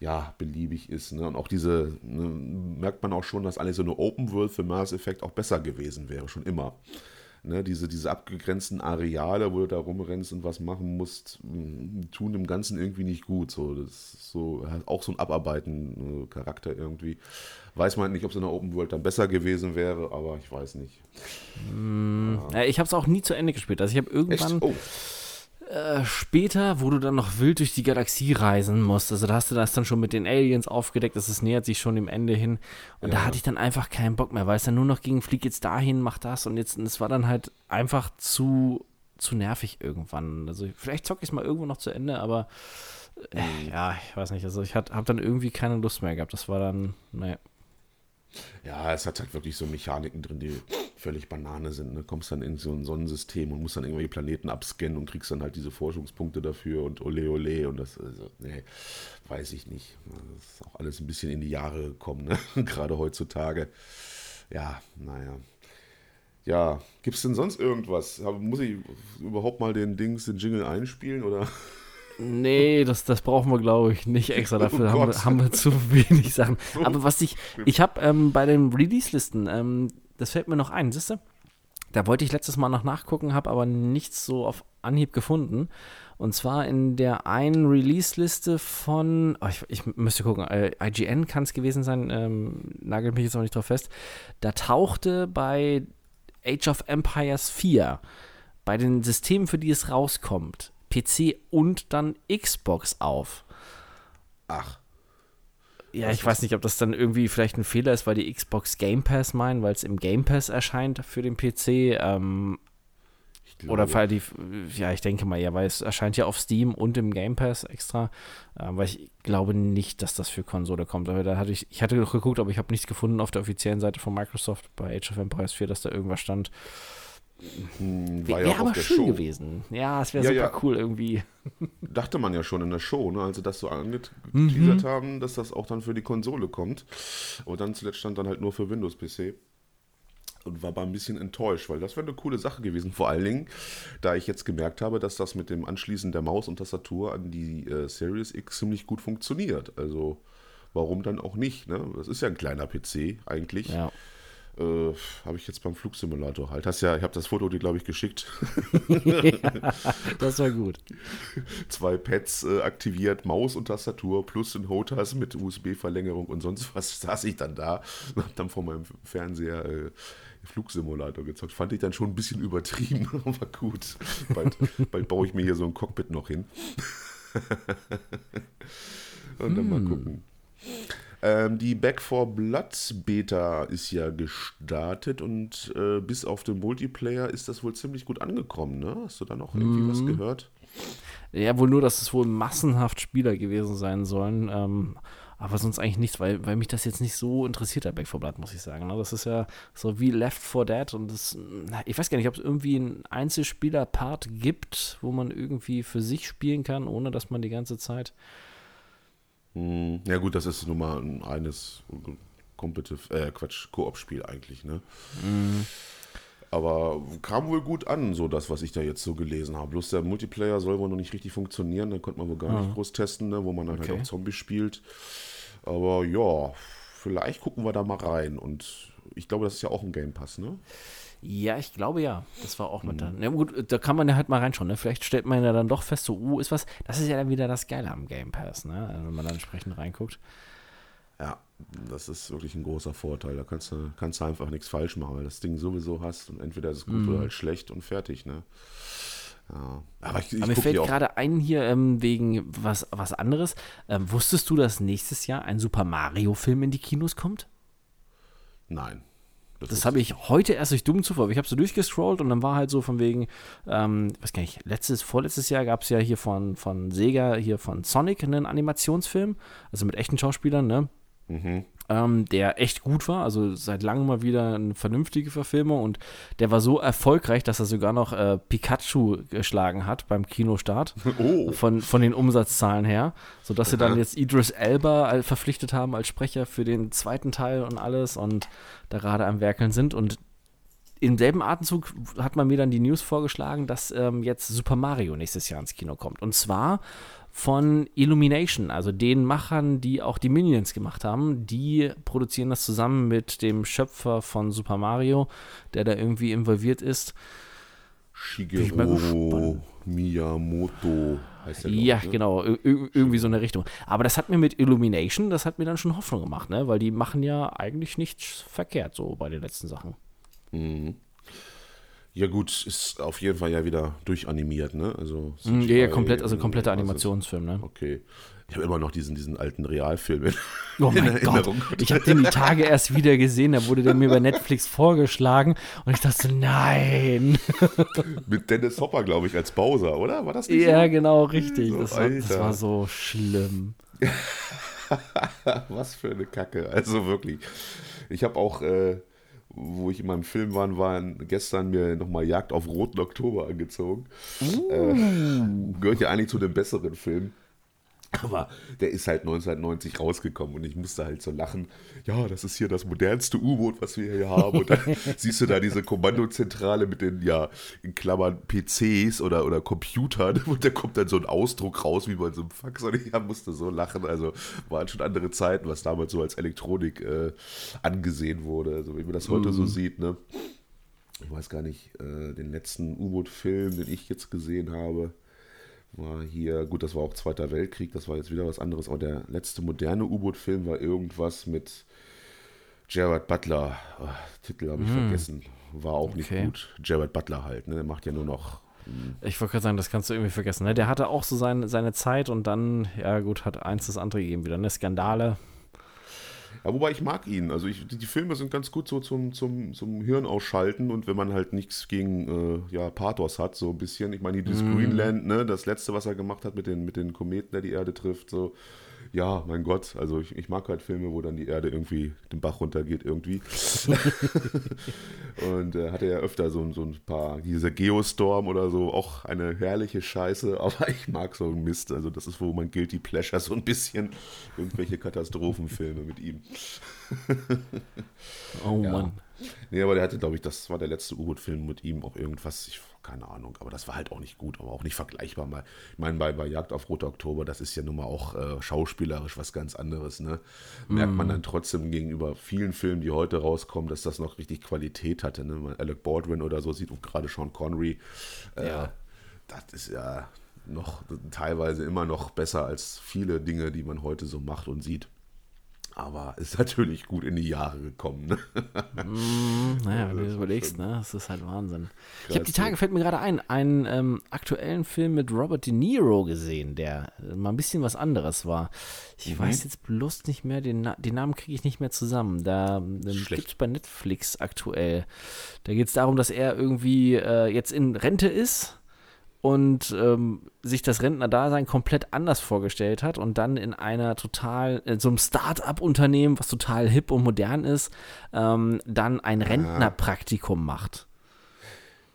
ja, beliebig ist. Ne? Und auch diese, ne, merkt man auch schon, dass eigentlich so eine Open World für Mass Effect auch besser gewesen wäre, schon immer. Ne, diese, diese abgegrenzten Areale, wo du da rumrennst und was machen musst, tun dem Ganzen irgendwie nicht gut. So, das ist so, auch so ein Abarbeiten äh, Charakter irgendwie. Weiß man nicht, ob so eine Open World dann besser gewesen wäre, aber ich weiß nicht. Mm, ja. Ich habe es auch nie zu Ende gespielt. Also ich habe irgendwann. Echt? Oh äh, später, wo du dann noch wild durch die Galaxie reisen musst, also da hast du das dann schon mit den Aliens aufgedeckt, es nähert sich schon dem Ende hin. Und ja. da hatte ich dann einfach keinen Bock mehr, weil es dann nur noch ging, flieg jetzt dahin, mach das und jetzt, es war dann halt einfach zu, zu nervig irgendwann. Also vielleicht zocke ich es mal irgendwo noch zu Ende, aber äh, ja, ich weiß nicht, also ich habe dann irgendwie keine Lust mehr gehabt. Das war dann, naja. Ja, es hat halt wirklich so Mechaniken drin, die völlig Banane sind. Ne? Kommst dann in so ein Sonnensystem und musst dann irgendwelche Planeten abscannen und kriegst dann halt diese Forschungspunkte dafür und ole ole und das, also, nee, weiß ich nicht. Das ist auch alles ein bisschen in die Jahre gekommen, ne? gerade heutzutage. Ja, naja. Ja, gibt es denn sonst irgendwas? Muss ich überhaupt mal den Dings, den Jingle einspielen oder? Nee, das, das brauchen wir, glaube ich, nicht extra. Oh Dafür oh haben, wir, haben, wir, zu wenig Sachen. Aber was ich, ich habe ähm, bei den Release-Listen, ähm, das fällt mir noch ein, siehst du? Da wollte ich letztes Mal noch nachgucken, habe aber nichts so auf Anhieb gefunden. Und zwar in der einen Release-Liste von, oh, ich, ich, müsste gucken, äh, IGN kann es gewesen sein, ähm, nagelt mich jetzt noch nicht drauf fest. Da tauchte bei Age of Empires 4, bei den Systemen, für die es rauskommt, PC und dann Xbox auf. Ach. Ja, ich weiß nicht, ob das dann irgendwie vielleicht ein Fehler ist, weil die Xbox Game Pass meinen, weil es im Game Pass erscheint für den PC. Ähm, Oder weil die, ja, ich denke mal, ja, weil es erscheint ja auf Steam und im Game Pass extra. Äh, weil ich glaube nicht, dass das für Konsole kommt. Aber da hatte ich, ich hatte noch geguckt, aber ich habe nichts gefunden auf der offiziellen Seite von Microsoft bei Age of Empires 4, dass da irgendwas stand. Hm, Wäre ja aber schön Show. gewesen. Ja, es wäre ja, super ja. cool irgendwie. Dachte man ja schon in der Show, ne? als sie das so angeteasert mhm. haben, dass das auch dann für die Konsole kommt. Und dann zuletzt stand dann halt nur für Windows-PC und war aber ein bisschen enttäuscht, weil das wäre eine coole Sache gewesen. Vor allen Dingen, da ich jetzt gemerkt habe, dass das mit dem Anschließen der Maus und Tastatur an die äh, Series X ziemlich gut funktioniert. Also warum dann auch nicht? Ne? Das ist ja ein kleiner PC eigentlich. Ja. Äh, habe ich jetzt beim Flugsimulator halt. Hast ja, ich habe das Foto dir, glaube ich, geschickt. ja, das war gut. Zwei Pads äh, aktiviert, Maus und Tastatur plus ein HOTAS mit USB-Verlängerung und sonst was saß ich dann da und habe dann vor meinem Fernseher äh, Flugsimulator gezockt. Fand ich dann schon ein bisschen übertrieben, aber gut. Bald, bald baue ich mir hier so ein Cockpit noch hin. und dann hm. mal gucken. Ähm, die Back 4 Blood Beta ist ja gestartet und äh, bis auf den Multiplayer ist das wohl ziemlich gut angekommen, ne? Hast du da noch irgendwie mm. was mhm. gehört? Ja, wohl nur, dass es wohl massenhaft Spieler gewesen sein sollen. Ähm, aber sonst eigentlich nichts, weil, weil mich das jetzt nicht so interessiert, der Back 4 Blood, muss ich sagen. Ne? Das ist ja so wie Left 4 Dead und das, ich weiß gar nicht, ob es irgendwie einen Einzelspieler-Part gibt, wo man irgendwie für sich spielen kann, ohne dass man die ganze Zeit ja gut, das ist nun mal ein eines Competitive, äh, Quatsch, Koop-Spiel eigentlich, ne? Mhm. Aber kam wohl gut an, so das, was ich da jetzt so gelesen habe. Bloß der Multiplayer soll wohl noch nicht richtig funktionieren, da konnte man wohl gar mhm. nicht groß testen, ne? wo man dann halt okay. halt auch Zombies spielt. Aber ja, vielleicht gucken wir da mal rein. Und ich glaube, das ist ja auch ein Game Pass, ne? Ja, ich glaube ja. Das war auch mit mhm. dann. Ja, gut, da kann man ja halt mal reinschauen. Ne? Vielleicht stellt man ja dann doch fest, so, uh, ist was. Das ist ja dann wieder das Geile am Game Pass, ne? Also, wenn man dann entsprechend reinguckt. Ja, das ist wirklich ein großer Vorteil. Da kannst du, kannst du einfach nichts falsch machen, weil das Ding sowieso hast und entweder ist es gut mhm. oder halt schlecht und fertig, ne? Ja. Aber, ich, ich Aber mir fällt gerade ein hier ähm, wegen was, was anderes. Ähm, wusstest du, dass nächstes Jahr ein Super Mario-Film in die Kinos kommt? Nein. Das, das habe ich heute erst durch dummen Zufall. Ich habe so durchgescrollt und dann war halt so von wegen, ähm, weiß gar nicht, letztes, vorletztes Jahr gab es ja hier von, von Sega, hier von Sonic einen Animationsfilm, also mit echten Schauspielern, ne? Mhm ähm, der echt gut war. Also seit langem mal wieder eine vernünftige Verfilmung und der war so erfolgreich, dass er sogar noch äh, Pikachu geschlagen hat beim Kinostart. Oh. Von, von den Umsatzzahlen her. Sodass sie dann jetzt Idris Elba verpflichtet haben als Sprecher für den zweiten Teil und alles und da gerade am Werkeln sind. Und im selben Atemzug hat man mir dann die News vorgeschlagen, dass ähm, jetzt Super Mario nächstes Jahr ins Kino kommt. Und zwar von Illumination, also den Machern, die auch die Minions gemacht haben. Die produzieren das zusammen mit dem Schöpfer von Super Mario, der da irgendwie involviert ist. Shigeru Miyamoto heißt der. Ja, ne? genau, irgendwie so eine Richtung. Aber das hat mir mit Illumination, das hat mir dann schon Hoffnung gemacht, ne? weil die machen ja eigentlich nichts verkehrt so bei den letzten Sachen. Mhm. Ja gut, ist auf jeden Fall ja wieder durchanimiert, ne? Also mm, ja, ja, komplett, also kompletter Animationsfilm, ne? Okay. Ich habe immer noch diesen, diesen alten Realfilm in, oh mein in Gott. Ich habe den die Tage erst wieder gesehen, da wurde der mir bei Netflix vorgeschlagen und ich dachte, nein. Mit Dennis Hopper, glaube ich, als Bowser, oder? War das nicht Ja, so? genau, richtig. Das, war, das, war, so schlimm. Was für eine Kacke. Also wirklich. Ich habe auch äh, wo ich in meinem Film war, waren gestern mir nochmal Jagd auf Roten Oktober angezogen. Uh. Äh, gehört ja eigentlich zu den besseren Filmen. Aber der ist halt 1990 rausgekommen und ich musste halt so lachen. Ja, das ist hier das modernste U-Boot, was wir hier haben. Und dann siehst du da diese Kommandozentrale mit den, ja, in Klammern PCs oder, oder Computern. Und da kommt dann so ein Ausdruck raus, wie bei so einem Fax. Und ich musste so lachen. Also waren schon andere Zeiten, was damals so als Elektronik äh, angesehen wurde. Also wenn man das heute mhm. so sieht, ne? Ich weiß gar nicht, äh, den letzten U-Boot-Film, den ich jetzt gesehen habe war hier, gut, das war auch Zweiter Weltkrieg, das war jetzt wieder was anderes, aber der letzte moderne U-Boot-Film war irgendwas mit Jared Butler. Oh, Titel habe ich mm. vergessen. War auch nicht okay. gut. Jared Butler halt, ne? Der macht ja nur noch. Hm. Ich wollte gerade sagen, das kannst du irgendwie vergessen. Ne? Der hatte auch so seine, seine Zeit und dann, ja gut, hat eins das andere gegeben wieder, ne? Skandale. Ja, wobei ich mag ihn. Also ich, die, Filme sind ganz gut so zum, zum, zum Hirn ausschalten und wenn man halt nichts gegen äh, ja, Pathos hat, so ein bisschen. Ich meine, dieses mm. Greenland, ne, das letzte, was er gemacht hat mit den, mit den Kometen, der die Erde trifft, so, ja, mein Gott, also ich, ich mag halt Filme, wo dann die Erde irgendwie den Bach runtergeht irgendwie. und äh, hatte ja öfter so, so ein paar, dieser Geostorm oder so, auch eine herrliche Scheiße, aber ich mag so einen Mist. Also das ist, wo man Guilty Pleasure so ein bisschen irgendwelche Katastrophenfilme mit ihm. oh ja. Mann. Nee, aber der hatte, glaube ich, das war der letzte U-Boot-Film mit ihm, auch irgendwas, ich keine Ahnung, aber das war halt auch nicht gut, aber auch nicht vergleichbar. Mal. Ich meine, bei, bei Jagd auf Roter Oktober, das ist ja nun mal auch äh, schauspielerisch was ganz anderes. Ne? Merkt mm. man dann trotzdem gegenüber vielen Filmen, die heute rauskommen, dass das noch richtig Qualität hatte. Ne? Alec Baldwin oder so sieht und gerade Sean Connery. Äh, ja. Das ist ja noch teilweise immer noch besser als viele Dinge, die man heute so macht und sieht. Aber ist natürlich gut in die Jahre gekommen. Ne? Mm, naja, wenn du das überlegst, ne? das ist halt Wahnsinn. Ich habe die Tage, fällt mir gerade ein, einen ähm, aktuellen Film mit Robert De Niro gesehen, der äh, mal ein bisschen was anderes war. Ich mhm. weiß jetzt bloß nicht mehr, den, Na den Namen kriege ich nicht mehr zusammen. Da ähm, gibt es bei Netflix aktuell. Da geht es darum, dass er irgendwie äh, jetzt in Rente ist und ähm, sich das Rentnerdasein komplett anders vorgestellt hat und dann in einer total, in so einem Start-up-Unternehmen, was total hip und modern ist, ähm, dann ein Rentnerpraktikum macht.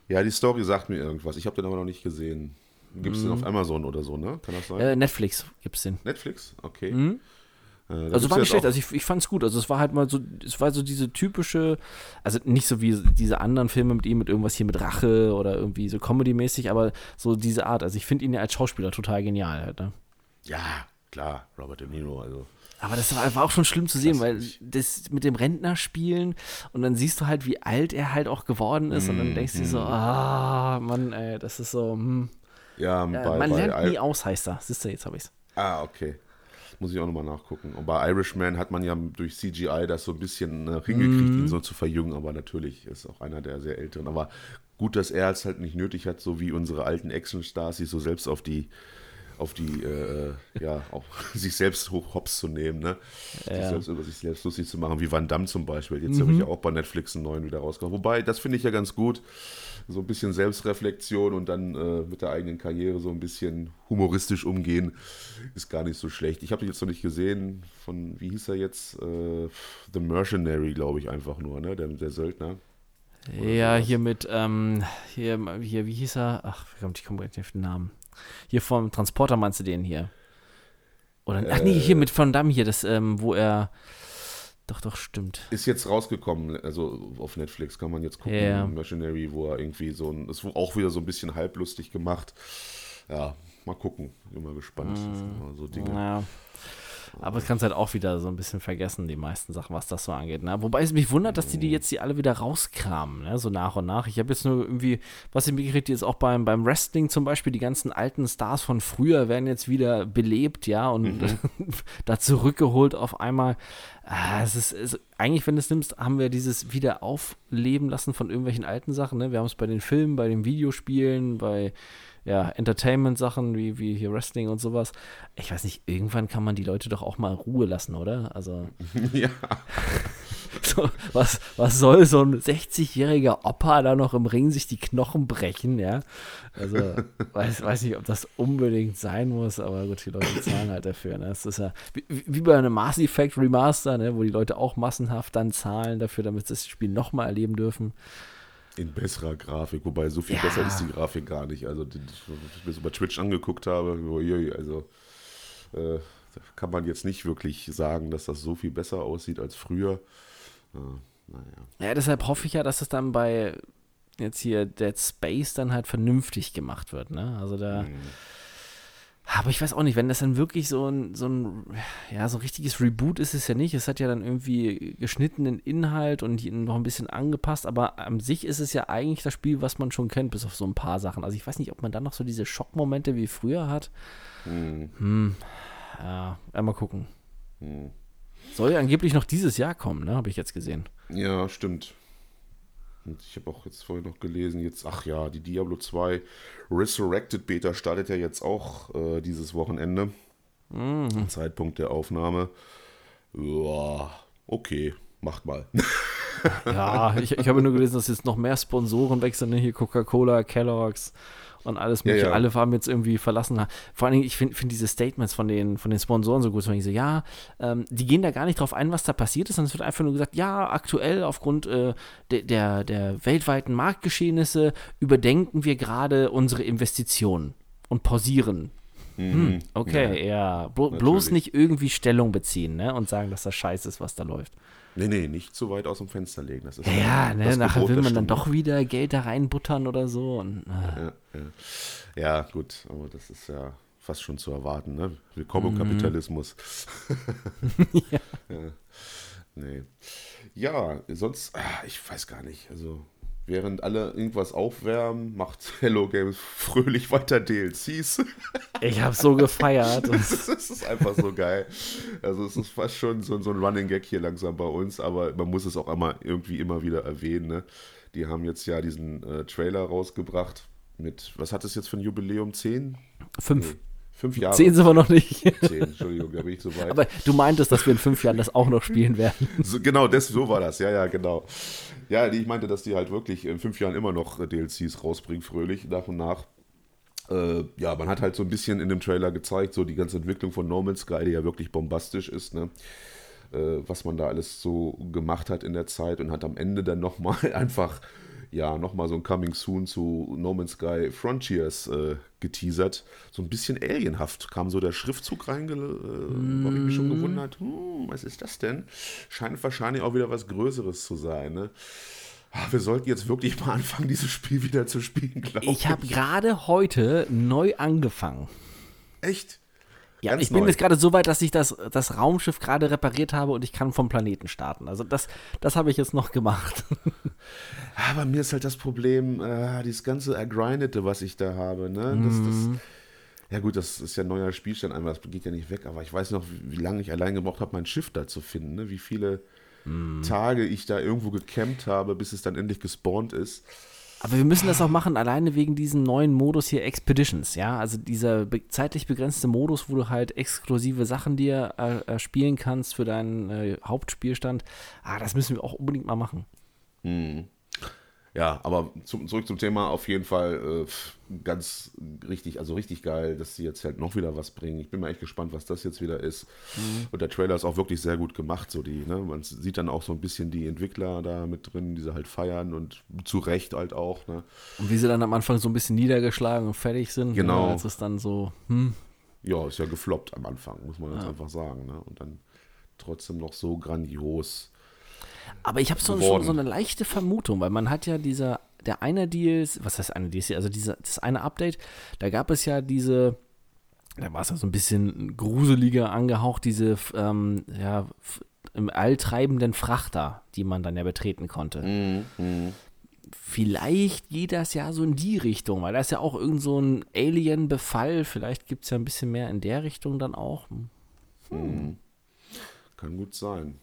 Ja, die Story sagt mir irgendwas. Ich habe den aber noch nicht gesehen. Gibt es mm. den auf mhm. Amazon oder so, ne? Kann das sein? Äh, Netflix gibt es den. Netflix? Okay. Mm. Äh, also war nicht schlecht, also ich, ich fand es gut. Also es war halt mal so, es war so diese typische, also nicht so wie diese anderen Filme mit ihm, mit irgendwas hier mit Rache oder irgendwie so Comedy-mäßig, aber so diese Art. Also ich finde ihn ja als Schauspieler total genial halt, ne? Ja, klar, Robert De Niro, also. Aber das war, war auch schon schlimm zu sehen, weil das mit dem Rentner spielen und dann siehst du halt, wie alt er halt auch geworden ist mm, und dann denkst du mm. so, ah, Mann, ey, das ist so, hm. Ja, bei, man bei lernt nie aus, heißt er. Siehst du, jetzt habe ich's. Ah, okay. Muss ich auch nochmal nachgucken. Und bei Irishman hat man ja durch CGI das so ein bisschen äh, hingekriegt, mm. ihn so zu verjüngen, aber natürlich ist auch einer der sehr älteren. Aber gut, dass er es halt nicht nötig hat, so wie unsere alten Action-Stars, sich so selbst auf die auf die, äh, ja, auch sich selbst hoch hops zu nehmen, ne? Ja. Sich selbst über sich selbst lustig zu machen, wie Van Damme zum Beispiel. Jetzt mhm. habe ich ja auch bei Netflix einen neuen wieder rausgekommen. Wobei, das finde ich ja ganz gut. So ein bisschen Selbstreflexion und dann äh, mit der eigenen Karriere so ein bisschen humoristisch umgehen, ist gar nicht so schlecht. Ich habe den jetzt noch nicht gesehen, von, wie hieß er jetzt? Äh, The Mercenary, glaube ich, einfach nur, ne? Der, der Söldner. Oder ja, sowas. hier mit, ähm, hier, hier, wie hieß er? Ach, ich komme nicht auf den Namen. Hier vom Transporter meinst du den hier? Oder, ach nee, hier äh. mit Van Damme hier, das, ähm, wo er. Doch, doch, stimmt. Ist jetzt rausgekommen, also auf Netflix kann man jetzt gucken, yeah. Mercenary, wo er irgendwie so ein, ist auch wieder so ein bisschen halblustig gemacht. Ja, mal gucken, bin mal gespannt. Mm, so Dinge. Ja. Aber es kannst halt auch wieder so ein bisschen vergessen, die meisten Sachen, was das so angeht. Ne? Wobei es mich wundert, dass die die jetzt die alle wieder rauskramen, ne? so nach und nach. Ich habe jetzt nur irgendwie, was ich mitgekriegt, jetzt auch beim, beim Wrestling zum Beispiel, die ganzen alten Stars von früher werden jetzt wieder belebt, ja, und mhm. da zurückgeholt auf einmal. Ah, es ist, es, eigentlich, wenn du es nimmst, haben wir dieses Wiederaufleben lassen von irgendwelchen alten Sachen. Ne? Wir haben es bei den Filmen, bei den Videospielen, bei ja, Entertainment-Sachen wie, wie hier Wrestling und sowas. Ich weiß nicht, irgendwann kann man die Leute doch auch mal Ruhe lassen, oder? Also. ja. So, was, was soll so ein 60-jähriger Opa da noch im Ring sich die Knochen brechen, ja? Also, weiß, weiß nicht, ob das unbedingt sein muss, aber gut, die Leute zahlen halt dafür. Ne? Das ist ja wie, wie bei einem Mass Effect Remaster, ne? wo die Leute auch massenhaft dann zahlen dafür, damit sie das Spiel nochmal erleben dürfen. In besserer Grafik, wobei so viel ja. besser ist die Grafik gar nicht. Also, wenn ich mir so bei Twitch angeguckt habe, also äh, kann man jetzt nicht wirklich sagen, dass das so viel besser aussieht als früher. Äh, naja. Ja, deshalb hoffe ich ja, dass es dann bei jetzt hier Dead Space dann halt vernünftig gemacht wird. Ne? Also da. Mhm aber ich weiß auch nicht, wenn das dann wirklich so ein, so ein, ja, so ein richtiges Reboot ist es ja nicht. Es hat ja dann irgendwie geschnittenen Inhalt und noch ein bisschen angepasst, aber an sich ist es ja eigentlich das Spiel, was man schon kennt, bis auf so ein paar Sachen. Also ich weiß nicht, ob man dann noch so diese Schockmomente wie früher hat. Hm. Hm. Ja, einmal gucken. Hm. Soll ja angeblich noch dieses Jahr kommen, ne? Habe ich jetzt gesehen. Ja, stimmt. Und ich habe auch jetzt vorhin noch gelesen, jetzt, ach ja, die Diablo 2 Resurrected Beta startet ja jetzt auch äh, dieses Wochenende. Mhm. Zeitpunkt der Aufnahme. Ja, okay, macht mal. Ja, ich, ich habe nur gelesen, dass jetzt noch mehr Sponsoren wechseln, ne? hier Coca-Cola, Kellogg's und alles mögliche. Ja, ja. Alle haben jetzt irgendwie verlassen. Vor allen Dingen, ich finde find diese Statements von den, von den Sponsoren so gut. Wenn ich so, ja, ähm, die gehen da gar nicht drauf ein, was da passiert ist, sondern es wird einfach nur gesagt, ja, aktuell aufgrund äh, der, der, der weltweiten Marktgeschehnisse überdenken wir gerade unsere Investitionen und pausieren. Hm, okay, ja. Blo bloß natürlich. nicht irgendwie Stellung beziehen ne? und sagen, dass das scheiße ist, was da läuft. Nee, nee, nicht zu weit aus dem Fenster legen. Das ist Ja, ne, das nachher Gebot will man dann doch wieder Geld da reinbuttern oder so. Und, äh, Ja, ja. ja, gut, aber das ist ja fast schon zu erwarten. Ne? Willkommen Mhm. im Kapitalismus. ja. Nee. Ja, sonst, ah, ich weiß gar nicht. Also, während alle irgendwas aufwärmen, macht Hello Games fröhlich weiter DLCs. ich habe so gefeiert. Das ist einfach so geil. Also es ist fast schon so, so ein Running Gag hier langsam bei uns, aber man muss es auch immer irgendwie immer wieder erwähnen. Ne? Die haben jetzt ja diesen äh, Trailer rausgebracht mit, was hat es jetzt für ein Jubiläum? Zehn? fünf. Fünf Jahre. Zehn sind wir noch nicht. Zehn, Entschuldigung, da bin ich so weit. Aber du meintest, dass wir in fünf Jahren das auch noch spielen werden. so, genau, das, so war das, ja, ja, genau. Ja, ich meinte, dass die halt wirklich in fünf Jahren immer noch äh, DLCs rausbringen, fröhlich, nach und nach. Äh, ja, man hat halt so ein bisschen in dem Trailer gezeigt, so die ganze Entwicklung von No Man's Sky, die ja wirklich bombastisch ist, ne? Äh, was man da alles so gemacht hat in der Zeit und hat am Ende dann nochmal einfach, ja, nochmal so ein Coming Soon zu No Man's Sky Frontiers äh, geteasert. So ein bisschen alienhaft kam so der Schriftzug rein, äh, habe ich mich schon gewundert, hm, was ist das denn? Scheint wahrscheinlich auch wieder was Größeres zu sein, ne? Ah, Wir sollten jetzt wirklich mal anfangen, dieses Spiel wieder zu spielen, glaube ich. Ich habe gerade heute neu angefangen. Echt? Ja, Ganz ich bin neu. jetzt gerade so weit, dass ich das, das Raumschiff gerade repariert habe und ich kann vom Planeten starten. Also das, das habe ich jetzt noch gemacht. Aber mir ist halt das Problem, äh, dieses ganze Ergrindete, was ich da habe, ne? Das, Mhm. das, ja gut, das ist ja ein neuer Spielstand, einmal, das geht ja nicht weg, aber ich weiß noch, wie, wie lange ich allein gebraucht habe, mein Schiff da zu finden, ne? Wie viele Mhm. Tage ich da irgendwo gecampt habe, bis es dann endlich gespawnt ist. Aber wir müssen das auch machen, alleine wegen diesem neuen Modus hier Expeditions, ja. Also dieser be zeitlich begrenzte Modus, wo du halt exklusive Sachen dir äh, spielen kannst für deinen äh, Hauptspielstand. Ah, das müssen wir auch unbedingt mal machen. Ja, aber zum, zurück zum Thema, auf jeden Fall äh, ganz richtig, also richtig geil, dass sie jetzt halt noch wieder was bringen. Ich bin mal echt gespannt, was das jetzt wieder ist. Und der Trailer ist auch wirklich sehr gut gemacht, so die, ne? Man sieht dann auch so ein bisschen die Entwickler da mit drin, die sie halt feiern und zu Recht halt auch, ne? Und wie sie dann am Anfang so ein bisschen niedergeschlagen und fertig sind. Genau. Ne, als es dann so, hm, Ja, ist ja gefloppt am Anfang, muss man jetzt einfach sagen, ne? Und dann trotzdem noch so grandios. Aber ich habe so, schon so eine leichte Vermutung, weil man hat ja dieser, der eine Deals, was heißt eine DLC, also dieser, das eine Update, da gab es ja diese, da war es ja so ein bisschen gruseliger angehaucht, diese ähm, ja, im All treibenden Frachter, die man dann ja betreten konnte. Vielleicht geht das ja so in die Richtung, weil da ist ja auch irgend so ein Alien-Befall, vielleicht gibt es ja ein bisschen mehr in der Richtung dann auch. Kann gut sein.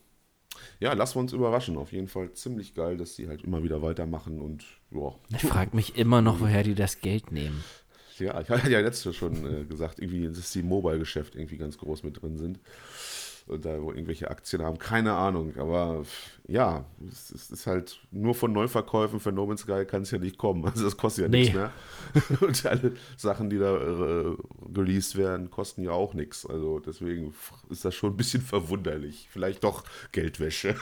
Ja, lassen wir uns überraschen. Auf jeden Fall ziemlich geil, dass die halt immer wieder weitermachen und ja. Ich frage mich immer noch, woher die das Geld nehmen. Ja, ich hatte ja letztes schon äh, gesagt, irgendwie, dass die Mobile-Geschäft irgendwie ganz groß mit drin sind. Und da wo irgendwelche Aktien haben, keine Ahnung. Aber ja, es, es ist halt nur von Neuverkäufen für No Man's Sky kann es ja nicht kommen. Also das kostet ja Nee. nichts mehr. Und alle Sachen, die da äh, released werden, kosten ja auch nichts. Also deswegen ist das schon ein bisschen verwunderlich. Vielleicht doch Geldwäsche.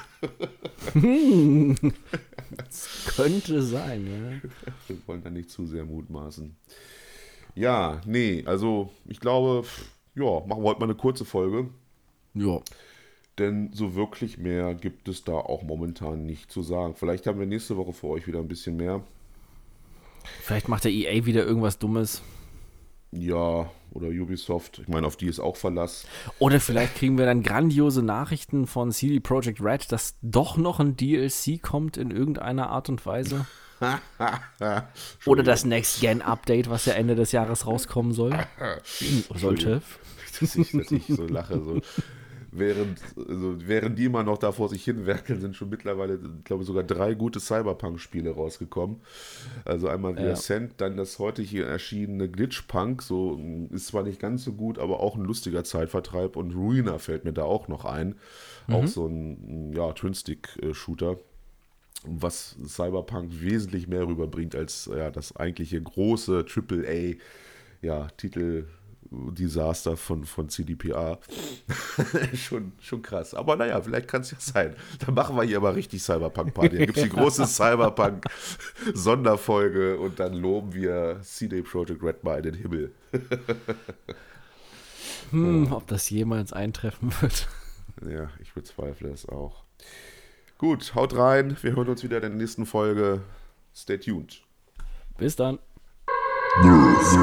Könnte sein, ja. Wir wollen da nicht zu sehr mutmaßen. Ja, nee, also ich glaube, ja, machen wir heute mal eine kurze Folge. Ja. Denn so wirklich mehr gibt es da auch momentan nicht zu sagen. Vielleicht haben wir nächste Woche für euch wieder ein bisschen mehr. Vielleicht macht der EA wieder irgendwas Dummes. Ja, oder Ubisoft. Ich meine, auf die ist auch Verlass. Oder vielleicht kriegen wir dann grandiose Nachrichten von CD Projekt Red, dass doch noch ein DLC kommt in irgendeiner Art und Weise. Oder das Next-Gen-Update, was ja Ende des Jahres rauskommen soll. Sollte. dass ich, dass ich so lache. So. während, also während die immer noch da vor sich hinwerkeln, sind schon mittlerweile, ich glaube, sogar drei gute Cyberpunk-Spiele rausgekommen. Also einmal The Ja. Ascent, dann das heute hier erschienene Glitchpunk, so ist zwar nicht ganz so gut, aber auch ein lustiger Zeitvertreib und Ruiner fällt mir da auch noch ein. Auch so ein ja, Twin-Stick-Shooter was Cyberpunk wesentlich mehr rüberbringt als ja, das eigentliche große AAA ja, Titel Desaster von, von CDPR. schon, schon krass. Aber naja, vielleicht kann es ja sein. Dann machen wir hier aber richtig Cyberpunk-Party. Dann gibt es die große Cyberpunk-Sonderfolge und dann loben wir CD Projekt Red mal in den Himmel. Hm, ob das jemals eintreffen wird. Ja, ich bezweifle es auch. Gut, haut rein. Wir hören uns wieder in der nächsten Folge. Stay tuned. Bis dann. Nerds.